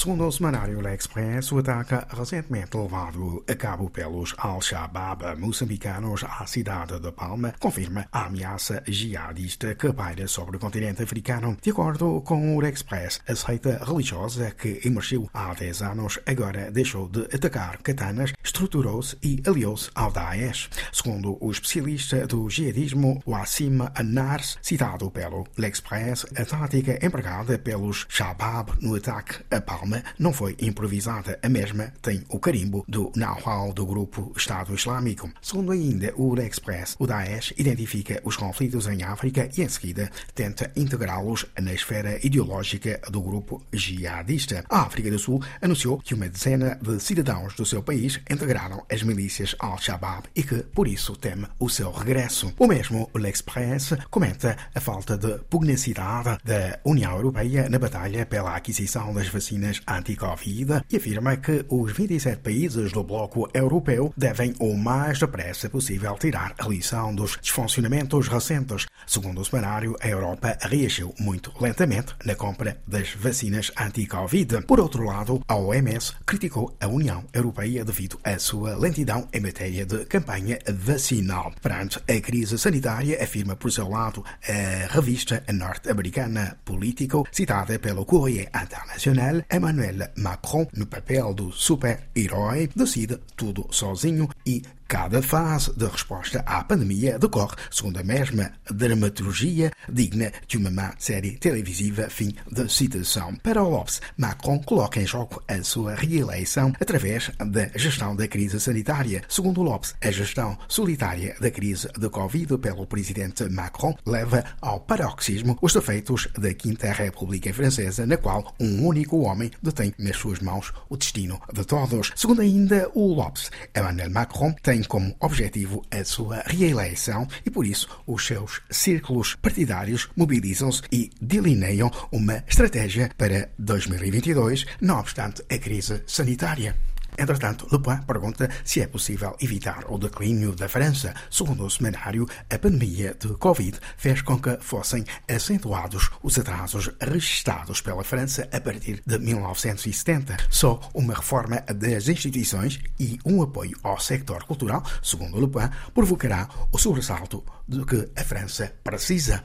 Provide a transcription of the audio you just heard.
Segundo o semanário L'Express, o ataque recentemente levado a cabo pelos Al-Shabaab moçambicanos à cidade de Palma confirma a ameaça jihadista que paira sobre o continente africano. De acordo com o L'Express, a seita religiosa que emergiu há 10 anos agora deixou de atacar katanas, estruturou-se e aliou-se ao Daesh. Segundo o especialista do jihadismo Wassim Anars, citado pelo L'Express, a tática empregada pelos Shabab no ataque a Palma não foi improvisada. A mesma tem o carimbo do know-how do grupo Estado Islâmico. Segundo ainda o Express, o Daesh identifica os conflitos em África e, em seguida, tenta integrá-los na esfera ideológica do grupo jihadista. A África do Sul anunciou que uma dezena de cidadãos do seu país integraram as milícias Al-Shabaab e que, por isso, teme o seu regresso. O mesmo o Express comenta a falta de pugnacidade da União Europeia na batalha pela aquisição das vacinas anti-Covid e afirma que os 27 países do bloco europeu devem o mais depressa possível tirar a lição dos desfuncionamentos recentes. Segundo o semanário, a Europa reagiu muito lentamente na compra das vacinas anti-Covid. Por outro lado, a OMS criticou a União Europeia devido à sua lentidão em matéria de campanha vacinal. Perante a crise sanitária, afirma por seu lado a revista norte-americana Politico, citada pelo Courrier International, Emmanuel Macron, no papel do super-herói, decide tudo sozinho e Cada fase de resposta à pandemia decorre segundo a mesma dramaturgia digna de uma má série televisiva. Fim de citação. Para o Lopes, Macron coloca em jogo a sua reeleição através da gestão da crise sanitária. Segundo Lopes, a gestão solitária da crise de Covid pelo presidente Macron leva ao paroxismo os efeitos da Quinta República Francesa, na qual um único homem detém nas suas mãos o destino de todos. Segundo ainda o Lopes, Emmanuel Macron tem tem como objetivo a sua reeleição e, por isso, os seus círculos partidários mobilizam-se e delineiam uma estratégia para 2022, não obstante a crise sanitária. Entretanto, Le Point pergunta se é possível evitar o declínio da França. Segundo o semanário, a pandemia de Covid fez com que fossem acentuados os atrasos registados pela França a partir de 1970. Só uma reforma das instituições e um apoio ao sector cultural, segundo Le Point, provocará o sobressalto de que a França precisa.